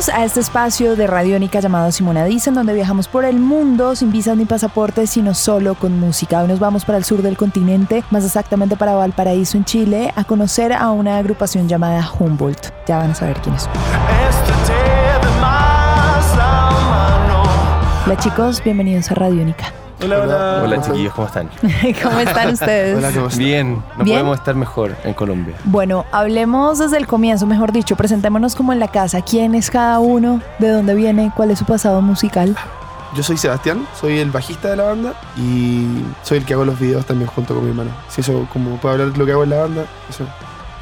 Bienvenidos a este espacio de Radiónica llamado Simona Dice, en donde viajamos por el mundo sin visas ni pasaportes, sino solo con música. Hoy nos vamos para el sur del continente, más exactamente para Valparaíso, en Chile, a conocer a una agrupación llamada Humboldt. Ya van a saber quiénes son. Hola chicos, bienvenidos a Radiónica. Hola, hola. Hola chiquillos, ¿cómo están? ¿Cómo están ustedes? Hola, ¿cómo estás? Bien, no ¿Bien? podemos estar mejor en Colombia. Bueno, hablemos desde el comienzo, mejor dicho, presentémonos como en la casa. ¿Quién es cada uno? ¿De dónde viene? ¿Cuál es su pasado musical? Yo soy Sebastián, soy el bajista de la banda y soy el que hago los videos también junto con mi hermano. Si eso, como puedo hablar de lo que hago en la banda, eso.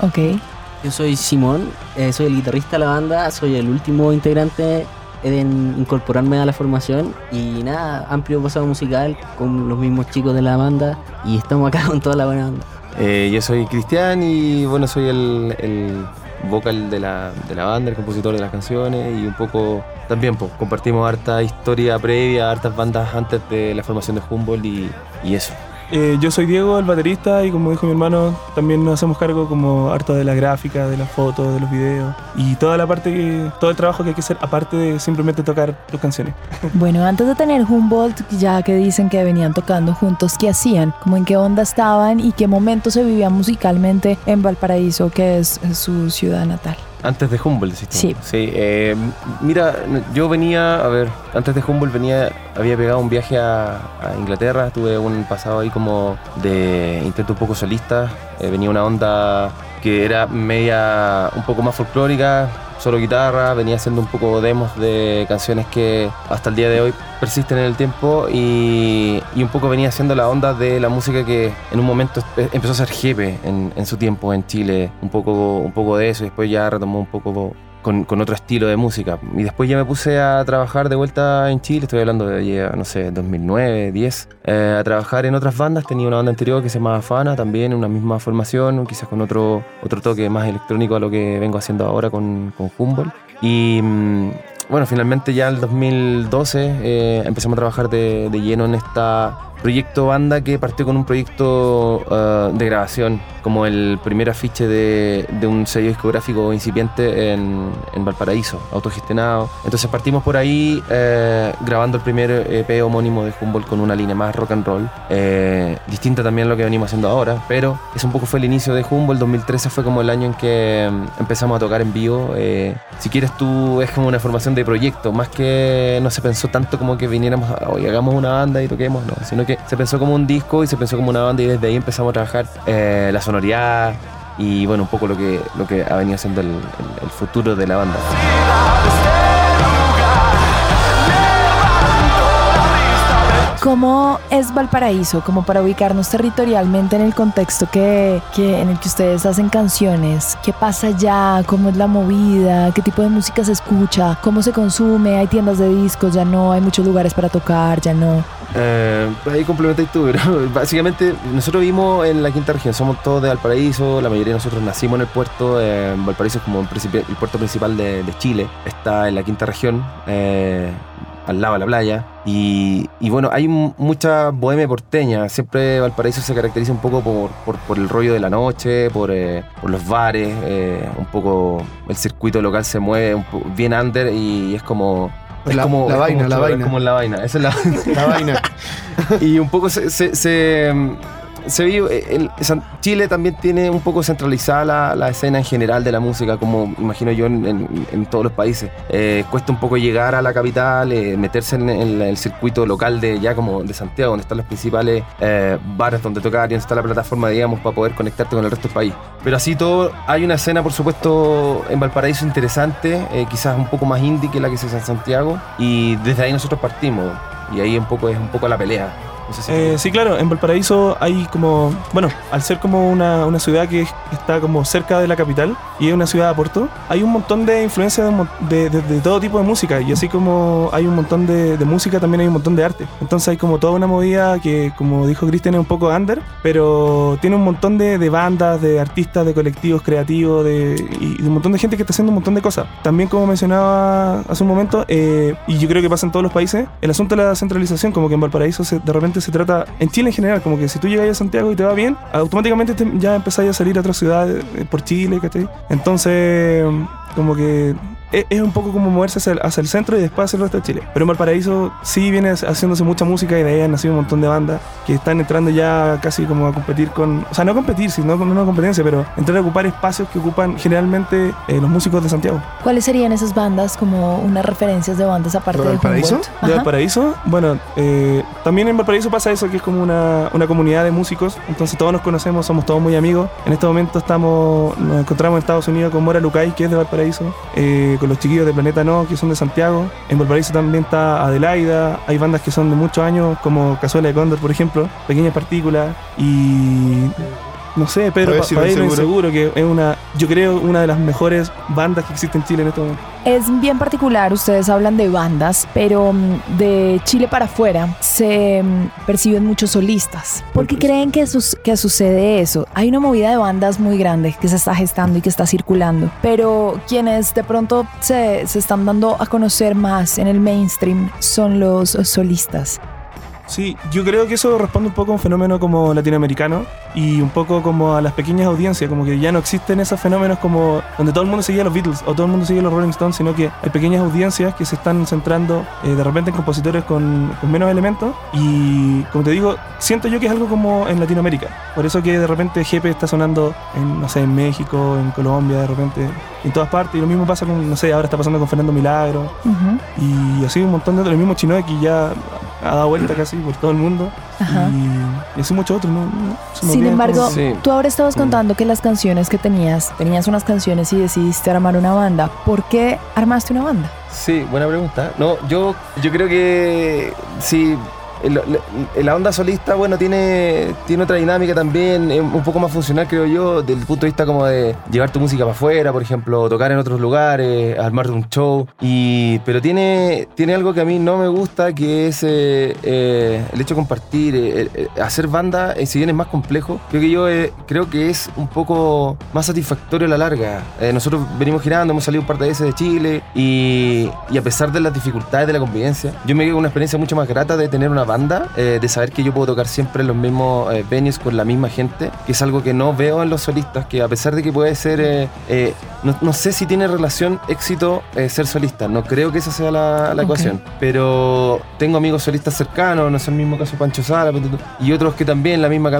Ok. Yo soy Simón, eh, soy el guitarrista de la banda, soy el último integrante en incorporarme a la formación y nada, amplio pasado musical con los mismos chicos de la banda y estamos acá con toda la buena banda. Eh, yo soy Cristian y bueno, soy el, el vocal de la, de la banda, el compositor de las canciones y un poco también pues, compartimos harta historia previa, hartas bandas antes de la formación de Humboldt y, y eso. Eh, yo soy Diego, el baterista, y como dijo mi hermano, también nos hacemos cargo como harto de la gráfica, de las fotos, de los videos y toda la parte que, todo el trabajo que hay que hacer aparte de simplemente tocar tus canciones. Bueno, antes de tener Humboldt, ya que dicen que venían tocando juntos, ¿qué hacían? ¿Cómo en qué onda estaban y qué momento se vivía musicalmente en Valparaíso, que es su ciudad natal? Antes de Humboldt, ¿sí? Sí. Sí, eh, mira, yo venía, a ver, antes de Humboldt venía, había pegado un viaje a, a Inglaterra, tuve un pasado ahí como de intento un poco solista, eh, venía una onda que era media, un poco más folclórica, solo guitarra, venía haciendo un poco demos de canciones que hasta el día de hoy persisten en el tiempo y, un poco venía haciendo la onda de la música que en un momento empezó a ser jefe en, en su tiempo en Chile, un poco, un poco de eso y después ya retomó un poco con, otro estilo de música. Y después ya me puse a trabajar de vuelta en Chile, estoy hablando de, no sé, 2009, 10, eh, a trabajar en otras bandas. Tenía una banda anterior que se llamaba Fana, también una misma formación, quizás con otro, otro toque más electrónico a lo que vengo haciendo ahora con, con Humboldt. Y mm, bueno, finalmente ya en el 2012 eh, empezamos a trabajar de, de lleno en esta proyecto banda que partió con un proyecto eh, de grabación, como el primer afiche de, de un sello discográfico incipiente en, en Valparaíso, autogestionado. Entonces partimos por ahí eh, grabando el primer EP homónimo de Humboldt con una línea más rock and roll, eh, distinta también a lo que venimos haciendo ahora, pero es un poco fue el inicio de Humboldt, 2013 fue como el año en que mm, empezamos a tocar en vivo. eh, si quieres tú es como una formación de proyecto, más que no se pensó tanto como que viniéramos, a, oye, hagamos una banda y toquemos, no, sino se pensó como un disco y se pensó como una banda y desde ahí empezamos a trabajar eh, la sonoridad y bueno, un poco lo que, lo que ha venido siendo el- el futuro de la banda. ¿Cómo es Valparaíso? Como para ubicarnos territorialmente en el contexto que, que- en el que ustedes hacen canciones. ¿Qué pasa allá? ¿Cómo es la movida? ¿Qué tipo de música se escucha? ¿Cómo se consume? ¿Hay tiendas de discos? ¿Ya no? ¿Hay muchos lugares para tocar? ¿Ya no? Eh, ahí complementáis tú, pero básicamente nosotros vivimos en la quinta región, somos todos de Valparaíso, la mayoría de nosotros nacimos en el puerto, eh, Valparaíso es como el, puerto principal de, de Chile, está en la quinta región, eh, al lado de la playa, y, y bueno, hay mu- mucha bohemia porteña, siempre Valparaíso se caracteriza un poco por, por, por el rollo de la noche, por, eh, por los bares, eh, un poco el circuito local se mueve un bien under y es como... Es La- como, la es vaina, como la choro, es vaina. como la vaina, esa es la La vaina. y un poco se, se, se, se vive, el- San- Chile también tiene un poco centralizada la, la escena en general de la música, como imagino yo en, en- en todos los países. Eh, cuesta un poco llegar a la capital, eh, meterse en, en el circuito local de ya como de Santiago, donde están los principales eh, bares donde tocar y donde está la plataforma, digamos, para poder conectarte con el resto del país. Pero así todo, hay una escena, por supuesto, en Valparaíso interesante, eh, quizás un poco más indie que la que se hace en Santiago, y desde ahí nosotros partimos. Y ahí un poco es un poco la pelea. No sé si- Eh, sí, claro, en Valparaíso hay como, bueno, al ser como una, una ciudad que está como cerca de la capital y es una ciudad a puerto, hay un montón de influencias de, todo tipo de música y así como hay un montón de, de música, también hay un montón de arte. Entonces hay como toda una movida que, como dijo Cristian, es un poco under, pero tiene un montón de, bandas, de artistas, de colectivos creativos de, y de un montón de gente que está haciendo un montón de cosas. También, como mencionaba hace un momento, eh, y yo creo que pasa en todos los países, el asunto de la centralización, como que en Valparaíso se- de repente se trata, en Chile en general, como que si tú llegas a Santiago y te va bien, automáticamente te- ya empezáis a salir a otras ciudades eh, por Chile, ¿cachai? Entonces, como que es, es un poco como moverse hacia el, hacia el centro y después hacia el resto de Chile. Pero en Valparaíso sí viene haciéndose mucha música y de ahí han nacido un montón de bandas que están entrando ya casi como a competir con, o sea, no competir, sino con una competencia, pero entrar a ocupar espacios que ocupan generalmente eh, los músicos de Santiago. ¿Cuáles serían esas bandas como unas referencias de bandas aparte ¿De de Valparaíso? De. Valparaíso, bueno, eh, también en Valparaíso pasa eso, que es como una, una comunidad de músicos, entonces todos nos conocemos, somos todos muy amigos. En este momento estamos, nos encontramos en Estados Unidos con Mora Lucay, que es de Valparaíso, eh, con los chiquillos de Planeta No, que son de Santiago. En Valparaíso también está Adelaida, hay bandas que son de muchos años, como Cazuela de Cóndor, por ejemplo, Pequeñas Partículas, y... No sé, Pedro Pa- inseguro. Inseguro, que es una, yo creo, una de las mejores bandas que existe en Chile en este momento. Es bien particular, ustedes hablan de bandas, pero mm, de Chile para afuera se mm, perciben muchos solistas. ¿Por qué creen que, sus- que sucede eso? Hay una movida de bandas muy grande que se está gestando y que está circulando, pero quienes de pronto se, se están dando a conocer más en el mainstream son los solistas. Sí, yo creo que eso responde un poco a un fenómeno como latinoamericano y un poco como a las pequeñas audiencias, como que ya no existen esos fenómenos como donde todo el mundo seguía a los Beatles o todo el mundo seguía a los Rolling Stones, sino que hay pequeñas audiencias que se están centrando eh, de repente en compositores con, con menos elementos y como te digo, siento yo que es algo como en Latinoamérica, por eso que de repente Jepe está sonando en, no sé, en México, en Colombia, de repente en todas partes. Y lo mismo pasa con, no sé, ahora está pasando con Fernando Milagro, Ujú, y así un montón de otros, el mismo Chinoe que ya ha dado vuelta casi por todo el mundo. Ajá. Y, y así muchos otros, ¿no? Sin embargo. Sí. tú ahora estabas contando que las canciones que tenías, tenías unas canciones y decidiste armar una banda. ¿Por qué armaste una banda? Sí, buena pregunta. No, yo, yo creo que sí. La onda solista, bueno, tiene, tiene otra dinámica también, un poco más funcional, creo yo, desde el punto de vista como de llevar tu música para afuera, por ejemplo, tocar en otros lugares, armar un show. Y, pero tiene, tiene algo que a mí no me gusta, que es eh, eh, el hecho de compartir, eh, eh, hacer banda, eh, si bien es más complejo, creo que yo eh, creo que es un poco más satisfactorio a la larga. Eh, nosotros venimos girando, hemos salido un par de veces de Chile y, y a pesar de las dificultades de la convivencia, yo me quedo con una experiencia mucho más grata de tener una banda, eh, de saber que yo puedo tocar siempre en los mismos eh, venues con la misma gente, que es algo que no veo en los solistas, que a pesar de que puede ser, eh, no, no sé si tiene relación éxito eh, ser solista, no creo que esa sea la, la ecuación, pero tengo amigos solistas cercanos, no es el mismo caso Pancho tú, y otros que también la misma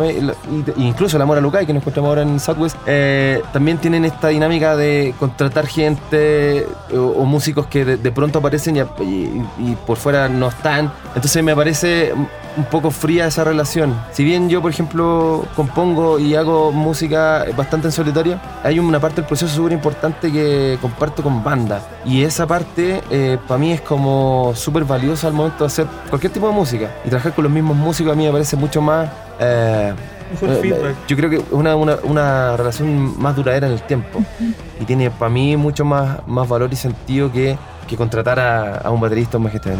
incluso la Mora Lucay, que nos encontramos ahora en Southwest, eh, también tienen esta dinámica de contratar gente o, o músicos que de, de pronto aparecen y, y- y por fuera no están. Entonces me parece un poco fría esa relación. Si bien yo, por ejemplo, compongo y hago música bastante en solitario, hay una parte del proceso súper importante que comparto con banda. Y esa parte para mí es como súper valiosa al momento de hacer cualquier tipo de música. Y trabajar con los mismos músicos a mí me parece mucho más... eh, eh. Yo creo que es una, una, una relación más duradera en el tiempo. Y tiene para mí mucho más, más valor y sentido que, que contratar a, a un baterista o un bajista.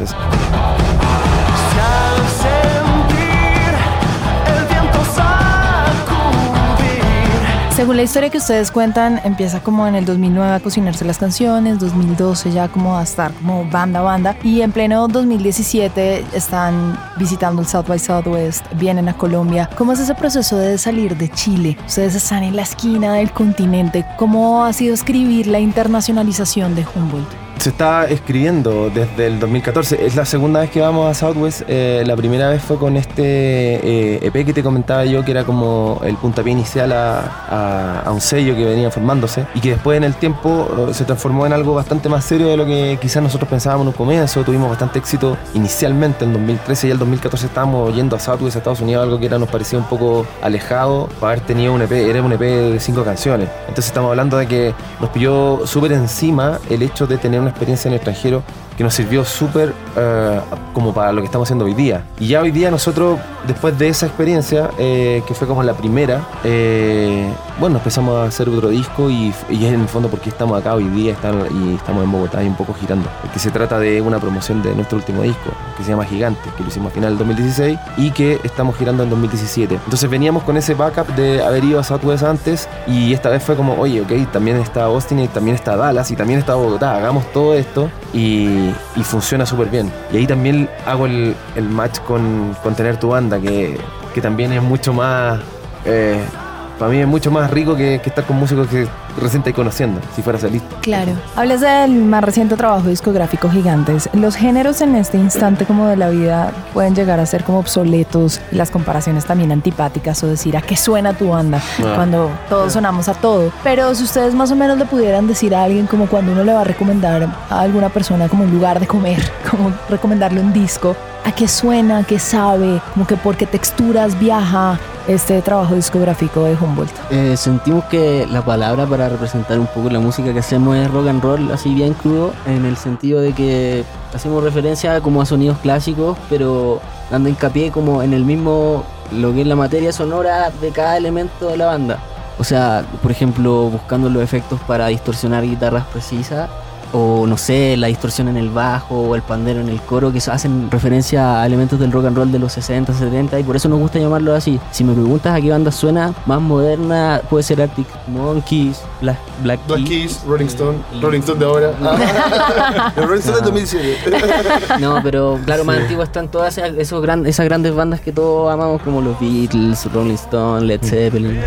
Según la historia que ustedes cuentan, empieza como en el 2009 a cocinarse las canciones, 2012 ya como a estar como banda banda y en pleno 2017 están visitando el South by Southwest, vienen a Colombia. ¿Cómo es ese proceso de salir de Chile? Ustedes están en la esquina del continente. ¿Cómo ha sido escribir la internacionalización de Humboldt? Se está escribiendo desde el 2014. Es la segunda vez que vamos a Southwest. Eh, la primera vez fue con este eh, EP que te comentaba yo, que era como el puntapié inicial a, a- a un sello que venía formándose y que después en el tiempo eh, se transformó en algo bastante más serio de lo que quizás nosotros pensábamos en un comienzo. Tuvimos bastante éxito inicialmente en 2013 y el 2014 estábamos yendo a Southwest, a Estados Unidos, algo que era, nos parecía un poco alejado para haber tenido un EP. Era un EP de cinco canciones. Entonces estamos hablando de que nos pilló súper encima el hecho de tener una una experiencia en el extranjero que nos sirvió súper eh, como para lo que estamos haciendo hoy día. Y ya hoy día nosotros, después de esa experiencia, eh, que fue como la primera, eh, bueno, empezamos a hacer otro disco y, y en el fondo porque estamos acá hoy día están- y estamos en Bogotá y un poco girando. Que se trata de una promoción de nuestro último disco, que se llama Gigante, que lo hicimos a final del 2016 y que estamos girando en 2017. Entonces veníamos con ese backup de haber ido a Southwest antes y esta vez fue como, oye, ok, también está Austin y también está Dallas y también está Bogotá, hagamos todo esto y, funciona súper bien. Y ahí también hago el, match con, con tener tu banda, que, que también es mucho más... eh, para mí es mucho más rico que, que estar con músicos que recién estáis conociendo, si fuera solista. Claro. Hablas del más reciente trabajo discográfico Gigantes. Los géneros en este instante como de la vida pueden llegar a ser como obsoletos, las comparaciones también antipáticas o decir a qué suena tu banda Ah. cuando todos sonamos a todo. Pero si ustedes más o menos le pudieran decir a alguien como cuando uno le va a recomendar a alguna persona como un lugar de comer, como recomendarle un disco, a qué suena, a qué sabe, como que por qué texturas viaja este trabajo discográfico de Humboldt. Eh, sentimos que la palabra para representar un poco la música que hacemos es rock and roll, así bien crudo, en el sentido de que hacemos referencia como a sonidos clásicos, pero dando hincapié como en el mismo, lo que es la materia sonora de cada elemento de la banda. O sea, por ejemplo, buscando los efectos para distorsionar guitarras precisas, o no sé, la distorsión en el bajo o el pandero en el coro, que hacen referencia a elementos del rock and roll de los 60, 70, y por eso nos gusta llamarlo así. Si me preguntas a qué banda suena más moderna, puede ser Arctic Monkeys, Black, Black, Black Keys. Keys, Rolling Stone, y- Rolling Stone de ahora. Ah. El Rolling Stone del 2007. No, pero claro, más antiguas están todas esas, esos gran- esas grandes bandas que todos amamos, como los Beatles, Rolling Stone, Led Zeppelin.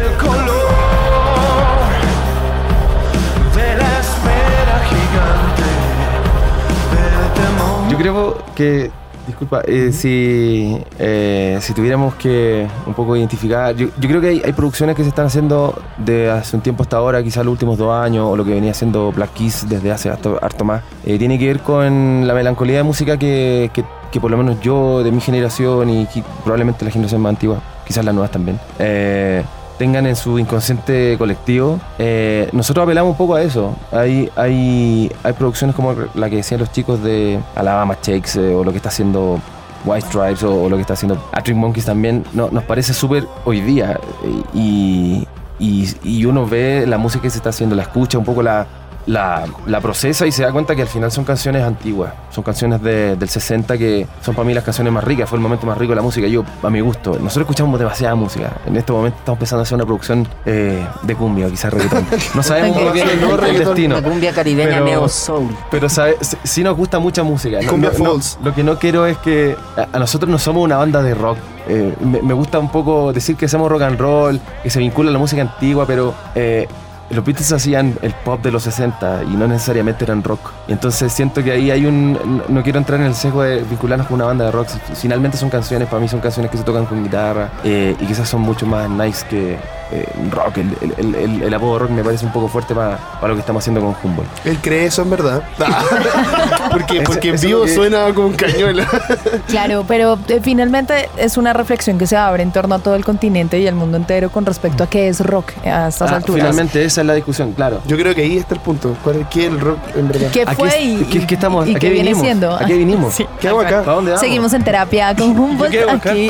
Creo que, disculpa, eh, si, eh, si tuviéramos que un poco identificar, yo, yo creo que hay, hay producciones que se están haciendo de hace un tiempo hasta ahora, quizás los últimos dos años, o lo que venía haciendo Black Keys desde hace harto, harto más, eh, tiene que ver con la melancolía de música que, que, que por lo menos yo, de mi generación y probablemente la generación más antigua, quizás las nuevas también, eh, tengan en su inconsciente colectivo. Eh, nosotros apelamos un poco a eso. Hay, hay, hay producciones como la que decían los chicos de Alabama Shakes eh, o lo que está haciendo White Stripes o, lo que está haciendo Arctic Monkeys también. No, nos parece súper hoy día eh, y, y uno ve la música que se está haciendo, la escucha, un poco la, la, la procesa y se da cuenta que al final son canciones antiguas, son canciones de- del 60 que son para mí las canciones más ricas, fue el momento más rico de la música, yo a mi gusto. Nosotros escuchamos demasiada música, en este momento estamos empezando a hacer una producción eh, de cumbia quizás reggaetón. No sabemos muy bien el, el destino. La cumbia caribeña Pero- neo soul. Pero sabe, sí- nos gusta mucha música. No- Cumbia no- lo que no quiero es que a, a nosotros no somos una banda de rock. Eh, me, me gusta un poco decir que hacemos rock and roll, que se vincula a la música antigua, pero eh, los Beatles hacían el pop de los 60 y no necesariamente eran rock. Entonces siento que ahí hay un... No, no quiero entrar en el sesgo de vincularnos con una banda de rock. Finalmente son canciones, para mí son canciones que se tocan con guitarra eh, y quizás son mucho más nice que eh, rock. El, el- el- apodo rock me parece un poco fuerte para, para lo que estamos haciendo con Humboldt. Él cree eso en verdad. porque porque en vivo que- suena con cañuela. Claro, pero eh, finalmente es una reflexión que se abre en torno a todo el continente y el mundo entero con respecto a qué es rock a estas Ah, alturas. Finalmente esa es la discusión, claro. Yo creo que ahí está el punto. ¿Cuál es, ¿Qué es el rock en verdad? ¿Qué ¿A fue qué- y, qué- qué estamos- y a qué qué viene vinimos? siendo? ¿A qué vinimos? Sí. ¿Qué hago acá? ¿Para dónde vamos? Seguimos en terapia con Humboldt aquí.